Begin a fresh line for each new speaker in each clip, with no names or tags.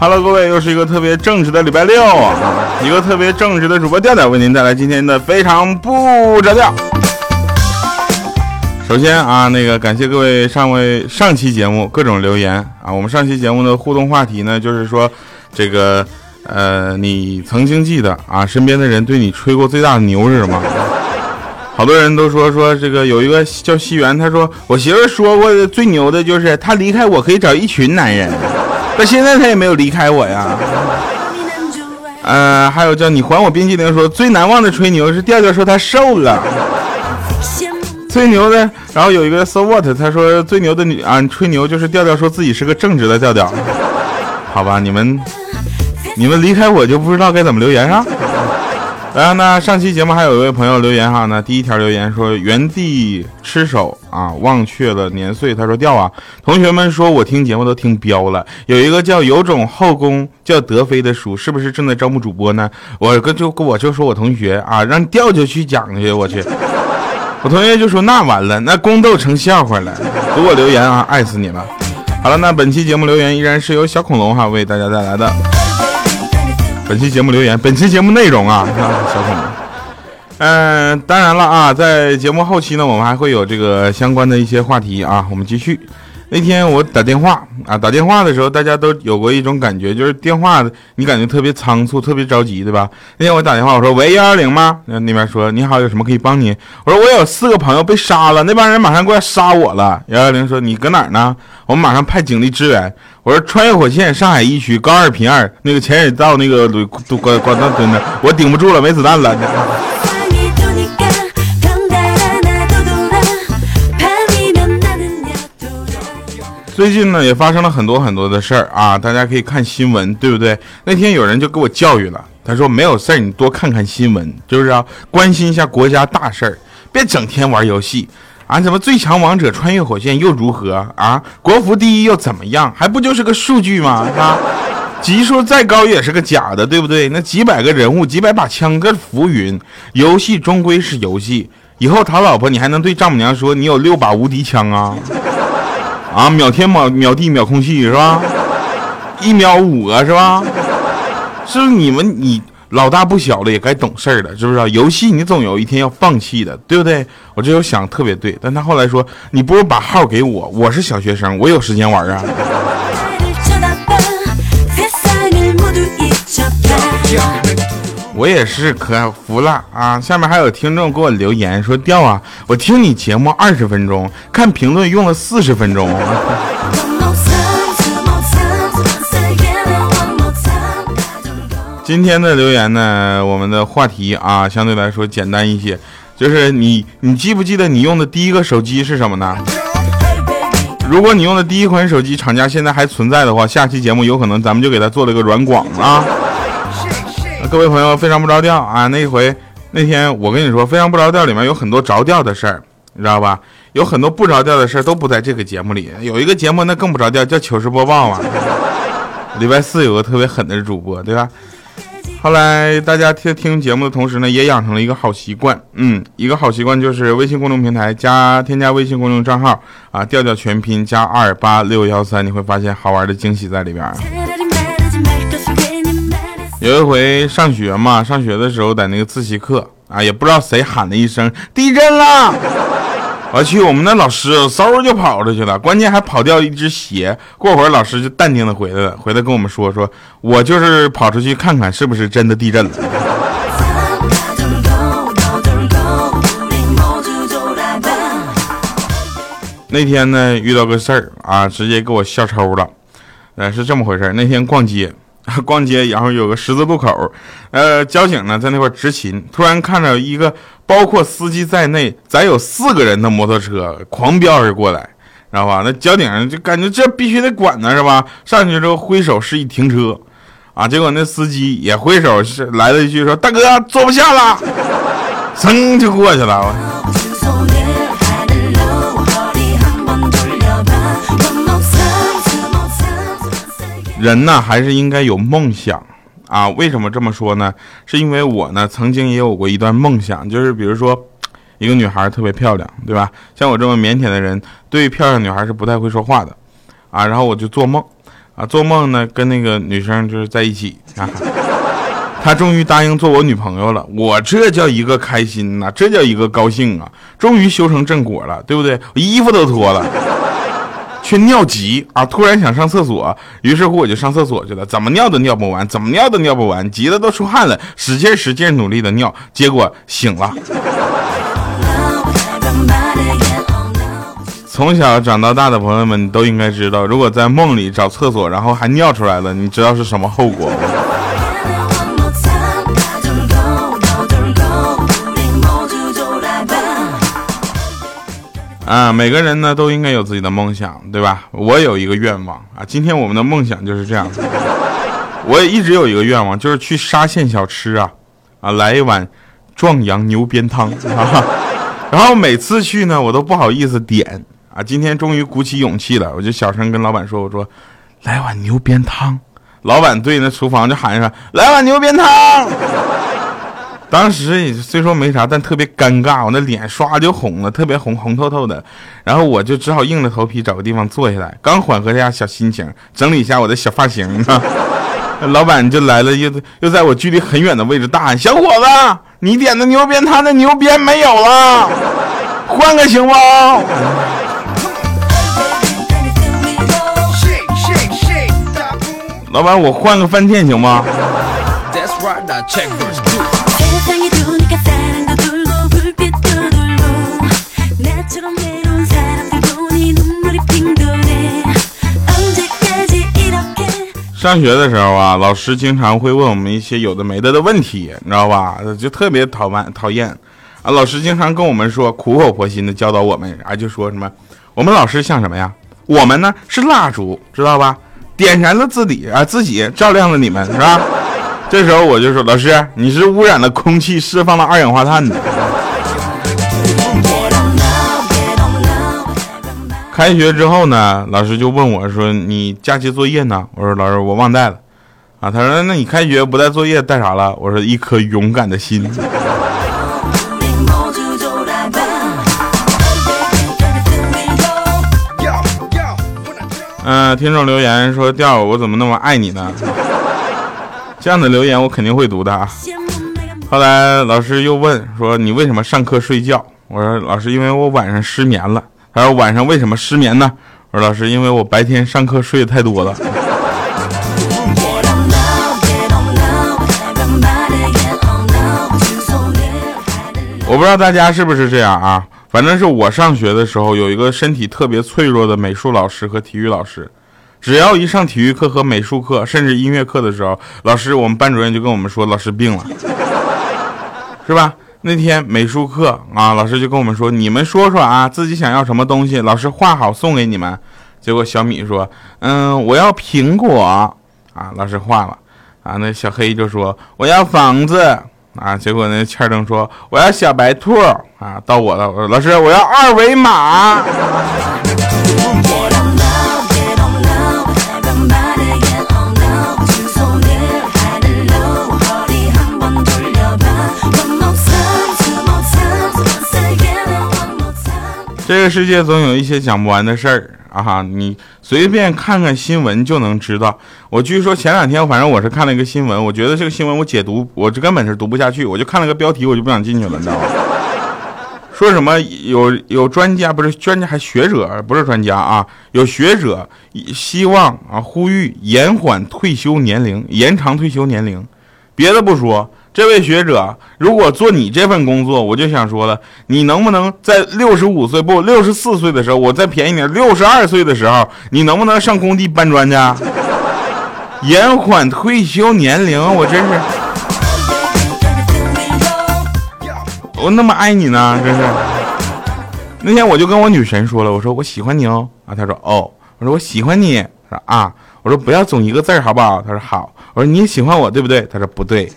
Hello，各位，又是一个特别正直的礼拜六啊！一个特别正直的主播调调为您带来今天的非常不着调。首先啊，那个感谢各位上位上期节目各种留言啊。我们上期节目的互动话题呢，就是说这个呃，你曾经记得啊，身边的人对你吹过最大的牛是什么？好多人都说说这个有一个叫西元，他说我媳妇说过的最牛的就是她离开我可以找一群男人。到现在他也没有离开我呀，呃，还有叫你还我冰激凌说最难忘的吹牛是调调说他瘦了，最牛的，然后有一个 so what 他说最牛的女啊吹牛就是调调说自己是个正直的调调，好吧，你们你们离开我就不知道该怎么留言啊。然后呢，上期节目还有一位朋友留言哈，那第一条留言说原地吃手啊，忘却了年岁。他说掉啊，同学们说我听节目都听标了，有一个叫有种后宫叫德妃的书，是不是正在招募主播呢？我跟就我就说我同学啊，让调就去讲去，我去。我同学就说那完了，那宫斗成笑话了。给我留言啊，爱死你了。好了，那本期节目留言依然是由小恐龙哈为大家带来的。本期节目留言，本期节目内容啊，小恐龙嗯，当然了啊，在节目后期呢，我们还会有这个相关的一些话题啊，我们继续。那天我打电话啊，打电话的时候，大家都有过一种感觉，就是电话你感觉特别仓促，特别着急，对吧？那天我打电话，我说喂幺幺零吗？那那边说你好，有什么可以帮你？我说我有四个朋友被杀了，那帮人马上过来杀我了。幺幺零说你搁哪儿呢？我们马上派警力支援。我说穿越火线上海一区高二平二那个前水道那个都关关那蹲着，我顶不住了，没子弹了。最近呢，也发生了很多很多的事儿啊，大家可以看新闻，对不对？那天有人就给我教育了，他说没有事儿，你多看看新闻，就是要关心一下国家大事儿，别整天玩游戏啊！怎么最强王者穿越火线又如何啊？国服第一又怎么样？还不就是个数据吗？啊，级数再高也是个假的，对不对？那几百个人物，几百把枪，跟浮云。游戏终归是游戏，以后讨老婆，你还能对丈母娘说你有六把无敌枪啊？啊，秒天秒秒地秒空气是吧？一秒五个是吧？是不是你们你老大不小了也该懂事儿了，是不是？游戏你总有一天要放弃的，对不对？我这又想特别对，但他后来说，你不如把号给我，我是小学生，我有时间玩啊。我也是可服了啊！下面还有听众给我留言说：“调啊，我听你节目二十分钟，看评论用了四十分钟。”今天的留言呢，我们的话题啊，相对来说简单一些，就是你，你记不记得你用的第一个手机是什么呢？如果你用的第一款手机厂家现在还存在的话，下期节目有可能咱们就给他做了个软广啊。各位朋友，非常不着调啊！那一回那天我跟你说，非常不着调里面有很多着调的事儿，你知道吧？有很多不着调的事儿都不在这个节目里。有一个节目那更不着调，叫糗事播报嘛。礼拜四有个特别狠的主播，对吧？后来大家听听节目的同时呢，也养成了一个好习惯，嗯，一个好习惯就是微信公众平台加添加微信公众账号啊，调调全拼加二八六幺三，你会发现好玩的惊喜在里边。有一回上学嘛，上学的时候在那个自习课啊，也不知道谁喊了一声地震了，我去，我们那老师嗖就跑出去了，关键还跑掉一只鞋。过会儿老师就淡定的回来了，回来跟我们说说，我就是跑出去看看是不是真的地震了。那天呢遇到个事儿啊，直接给我笑抽了，呃是这么回事那天逛街。逛街，然后有个十字路口，呃，交警呢在那块执勤，突然看到一个包括司机在内，咱有四个人的摩托车狂飙而过来，知道吧？那交警就感觉这必须得管呢，是吧？上去之后挥手示意停车，啊，结果那司机也挥手是来了一句说：“大哥，坐不下了。”噌就过去了。人呢，还是应该有梦想啊？为什么这么说呢？是因为我呢，曾经也有过一段梦想，就是比如说，一个女孩特别漂亮，对吧？像我这么腼腆的人，对漂亮女孩是不太会说话的，啊，然后我就做梦，啊，做梦呢跟那个女生就是在一起啊。他终于答应做我女朋友了，我这叫一个开心呐，这叫一个高兴啊！终于修成正果了，对不对？我衣服都脱了，却尿急啊！突然想上厕所，于是乎我就上厕所去了。怎么尿都尿不完，怎么尿都尿不完，急得都出汗了，使劲使劲努力的尿，结果醒了。从小长到大的朋友们都应该知道，如果在梦里找厕所，然后还尿出来了，你知道是什么后果吗？啊，每个人呢都应该有自己的梦想，对吧？我有一个愿望啊，今天我们的梦想就是这样子。我也一直有一个愿望，就是去沙县小吃啊，啊，来一碗壮阳牛鞭汤 啊。然后每次去呢，我都不好意思点啊。今天终于鼓起勇气了，我就小声跟老板说：“我说，来碗牛鞭汤。”老板对那厨房就喊上：“来碗牛鞭汤。”当时也虽说没啥，但特别尴尬，我那脸唰就红了，特别红红透透的。然后我就只好硬着头皮找个地方坐下来，刚缓和一下小心情，整理一下我的小发型，老板就来了，又又在我距离很远的位置大喊：“小伙子，你点的牛鞭汤的牛鞭没有了，换个行不？”老板，我换个饭店行吗？上学的时候啊，老师经常会问我们一些有的没的的问题，你知道吧？就特别讨厌讨厌啊！老师经常跟我们说，苦口婆心的教导我们啊，就说什么我们老师像什么呀？我们呢是蜡烛，知道吧？点燃了自己啊，自己照亮了你们，是吧？这时候我就说，老师，你是污染了空气，释放了二氧化碳的。开学之后呢，老师就问我说：“你假期作业呢？”我说：“老师，我忘带了。”啊，他说：“那你开学不带作业带啥了？”我说：“一颗勇敢的心。”嗯，听众留言说：“调我怎么那么爱你呢？”这样的留言我肯定会读的啊。后来老师又问说：“你为什么上课睡觉？”我说：“老师，因为我晚上失眠了。”他说晚上为什么失眠呢？我说老师，因为我白天上课睡得太多了。我不知道大家是不是这样啊？反正是我上学的时候有一个身体特别脆弱的美术老师和体育老师，只要一上体育课和美术课，甚至音乐课的时候，老师我们班主任就跟我们说老师病了，是吧？那天美术课啊，老师就跟我们说：“你们说说啊，自己想要什么东西，老师画好送给你们。”结果小米说：“嗯，我要苹果。”啊，老师画了。啊，那小黑就说：“我要房子。”啊，结果那欠灯说：“我要小白兔。”啊，到我了，我说：“老师，我要二维码。”这个世界总有一些讲不完的事儿啊！你随便看看新闻就能知道。我据说前两天，反正我是看了一个新闻，我觉得这个新闻我解读，我这根本是读不下去，我就看了个标题，我就不想进去了，你知道吗？说什么有有专家不是专家还学者不是专家啊？有学者希望啊呼吁延缓退休年龄，延长退休年龄。别的不说。这位学者，如果做你这份工作，我就想说了，你能不能在六十五岁不六十四岁的时候，我再便宜点，六十二岁的时候，你能不能上工地搬砖去？延缓退休年龄，我真是，我那么爱你呢，真是。那天我就跟我女神说了，我说我喜欢你哦，啊，她说哦，我说我喜欢你，她说啊，我说不要总一个字好不好？她说好，我说你也喜欢我对不对？她说不对。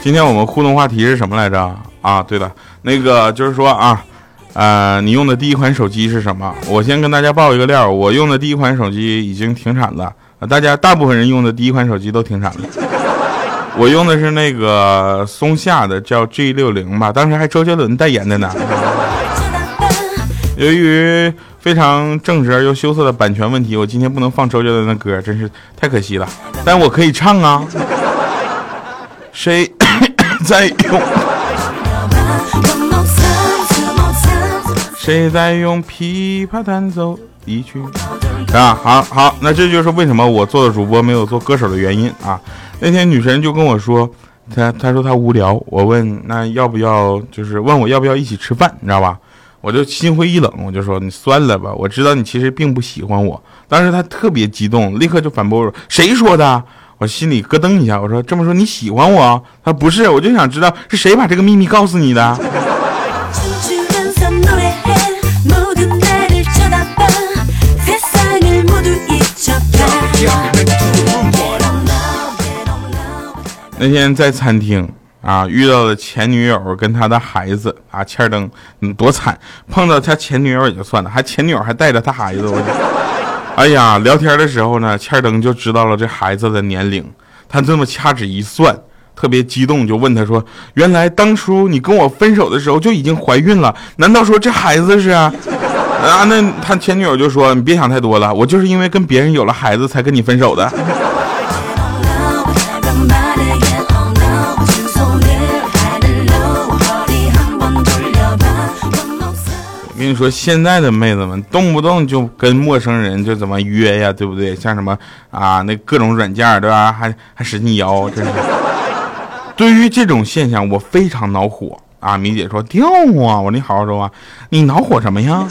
今天我们互动话题是什么来着？啊，对了，那个就是说啊，呃，你用的第一款手机是什么？我先跟大家报一个料，我用的第一款手机已经停产了，大家大部分人用的第一款手机都停产了。我用的是那个松下的，叫 G 六零吧，当时还周杰伦代言的呢。由于非常正直而又羞涩的版权问题，我今天不能放周杰伦的歌，真是太可惜了。但我可以唱啊。谁 在用？谁在用琵琶弹奏一曲？啊，好好，那这就是为什么我做的主播没有做歌手的原因啊。那天女神就跟我说，她她说她无聊，我问那要不要，就是问我要不要一起吃饭，你知道吧？我就心灰意冷，我就说你算了吧，我知道你其实并不喜欢我。当时她特别激动，立刻就反驳我：“谁说的？”我心里咯噔一下，我说：“这么说你喜欢我？”他说不是，我就想知道是谁把这个秘密告诉你的。那天在餐厅。啊，遇到了前女友跟他的孩子啊，欠儿登，嗯，多惨！碰到他前女友也就算了，还前女友还带着他孩子，我，哎呀，聊天的时候呢，欠灯就知道了这孩子的年龄，他这么掐指一算，特别激动，就问他说：“原来当初你跟我分手的时候就已经怀孕了？难道说这孩子是啊？”啊，那他前女友就说：“你别想太多了，我就是因为跟别人有了孩子才跟你分手的。”跟你说，现在的妹子们动不动就跟陌生人就怎么约呀，对不对？像什么啊，那各种软件，对吧？还还使劲摇，真是。对于这种现象，我非常恼火啊！米姐说掉啊，我说你好好说话，你恼火什么呀？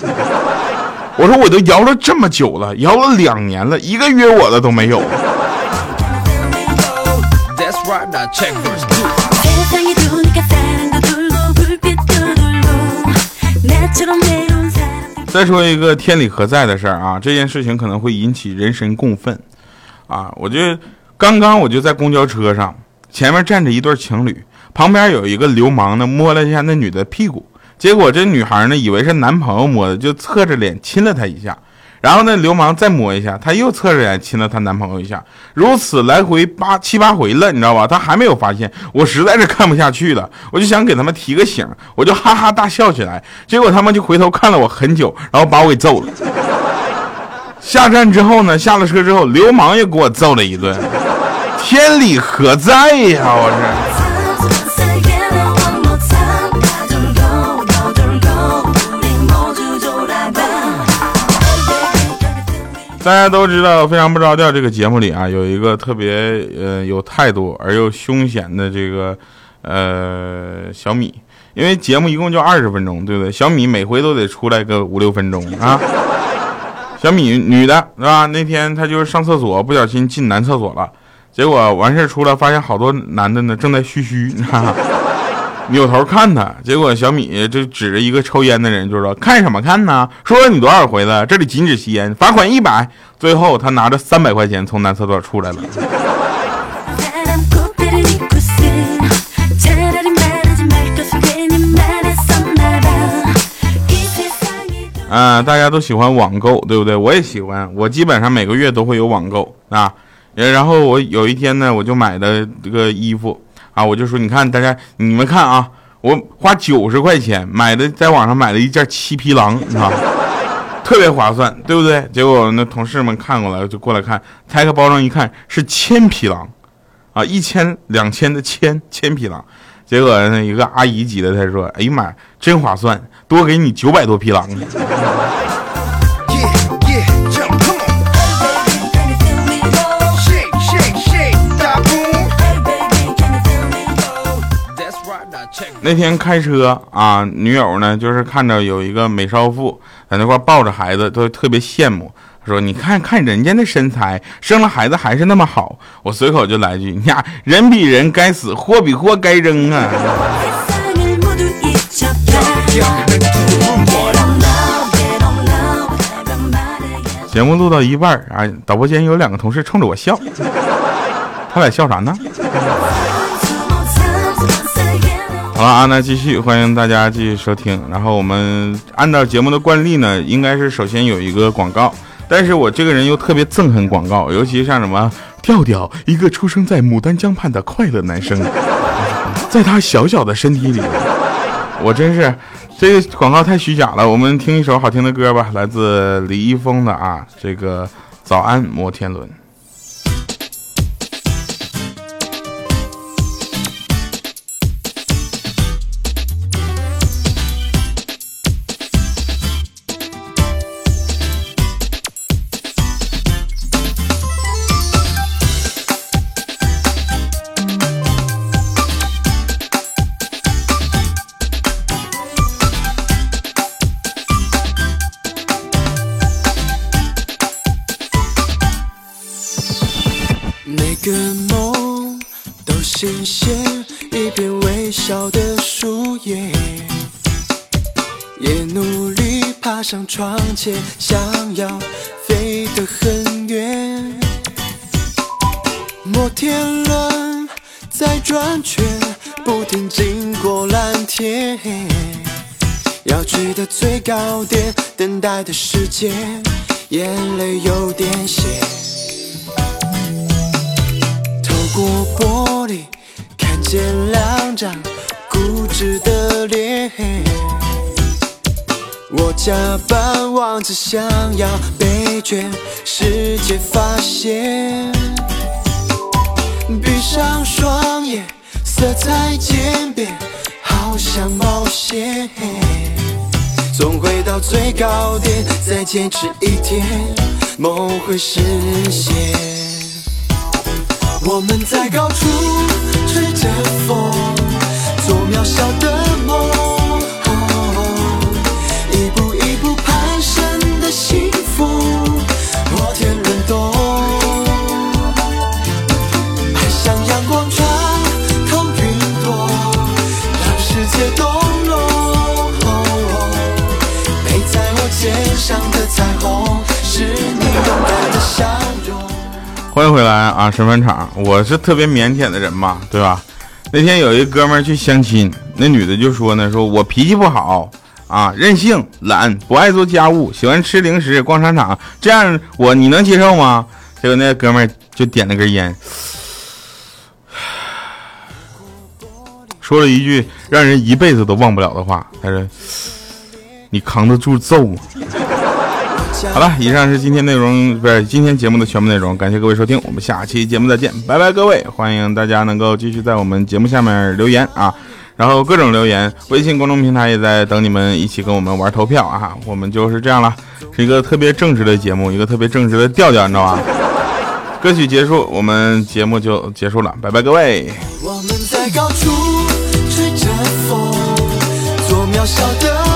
我说我都摇了这么久了，摇了两年了，一个约我的都没有。再说一个天理何在的事儿啊，这件事情可能会引起人神共愤，啊，我就刚刚我就在公交车上，前面站着一对情侣，旁边有一个流氓呢，摸了一下那女的屁股，结果这女孩呢以为是男朋友摸的，就侧着脸亲了她一下。然后那流氓再摸一下，他又侧着脸亲了她男朋友一下，如此来回八七八回了，你知道吧？他还没有发现，我实在是看不下去了，我就想给他们提个醒，我就哈哈大笑起来。结果他们就回头看了我很久，然后把我给揍了。下站之后呢，下了车之后，流氓又给我揍了一顿，天理何在呀？我是。大家都知道《非常不着调》这个节目里啊，有一个特别呃有态度而又凶险的这个呃小米，因为节目一共就二十分钟，对不对？小米每回都得出来个五六分钟啊。小米女的是吧？那天她就是上厕所不小心进男厕所了，结果完事出来发现好多男的呢正在嘘嘘。扭头看他，结果小米就指着一个抽烟的人，就说：“看什么看呢？说了你多少回了？这里禁止吸烟，罚款一百。”最后他拿着三百块钱从男厕所出来了。啊，大家都喜欢网购，对不对？我也喜欢，我基本上每个月都会有网购啊。然后我有一天呢，我就买的这个衣服。啊，我就说，你看大家，你们看啊，我花九十块钱买的，在网上买了一件七匹狼，啊，特别划算，对不对？结果那同事们看过来就过来看，拆开包装一看是千匹狼，啊，一千两千的千千匹狼，结果那一个阿姨级的，她说，哎呀妈，真划算，多给你九百多匹狼。那天开车啊，女友呢就是看着有一个美少妇在那块抱着孩子，都特别羡慕，说：“你看看人家那身材，生了孩子还是那么好。”我随口就来句：“你呀，人比人该死，货比货该扔啊！”节目录到一半啊，导播间有两个同事冲着我笑，他俩笑啥呢？好了啊，那继续欢迎大家继续收听。然后我们按照节目的惯例呢，应该是首先有一个广告，但是我这个人又特别憎恨广告，尤其像什么调调，一个出生在牡丹江畔的快乐男生，在他小小的身体里，我真是这个广告太虚假了。我们听一首好听的歌吧，来自李易峰的啊，这个早安摩天轮。
每个梦都新鲜一片微笑的树叶。也努力爬上窗前想要飞得很远。摩天轮在转圈不停经过蓝天。要去的最高点等待的时间眼泪有点咸。透过玻璃，看见两张固执的脸。我假扮王子，想要被全世界发现。闭上双眼，色彩渐变，好像冒险。总会到最高点，再坚持一天，梦会实现。我们在高处吹着风做渺小的梦
一步一步攀升的幸福。来啊，审判场！我是特别腼腆的人嘛，对吧？那天有一哥们儿去相亲，那女的就说呢，说我脾气不好啊，任性、懒、不爱做家务，喜欢吃零食、逛商场，这样我你能接受吗？结果那哥们儿就点了根烟，说了一句让人一辈子都忘不了的话，他说：“你扛得住揍吗？”好了，以上是今天内容，不是今天节目的全部内容。感谢各位收听，我们下期节目再见，拜拜，各位！欢迎大家能够继续在我们节目下面留言啊，然后各种留言，微信公众平台也在等你们一起跟我们玩投票啊。我们就是这样了，是一个特别正直的节目，一个特别正直的调调，你知道吧？歌曲结束，我们节目就结束了，拜拜，各位！我们在高处吹着风，做渺小的。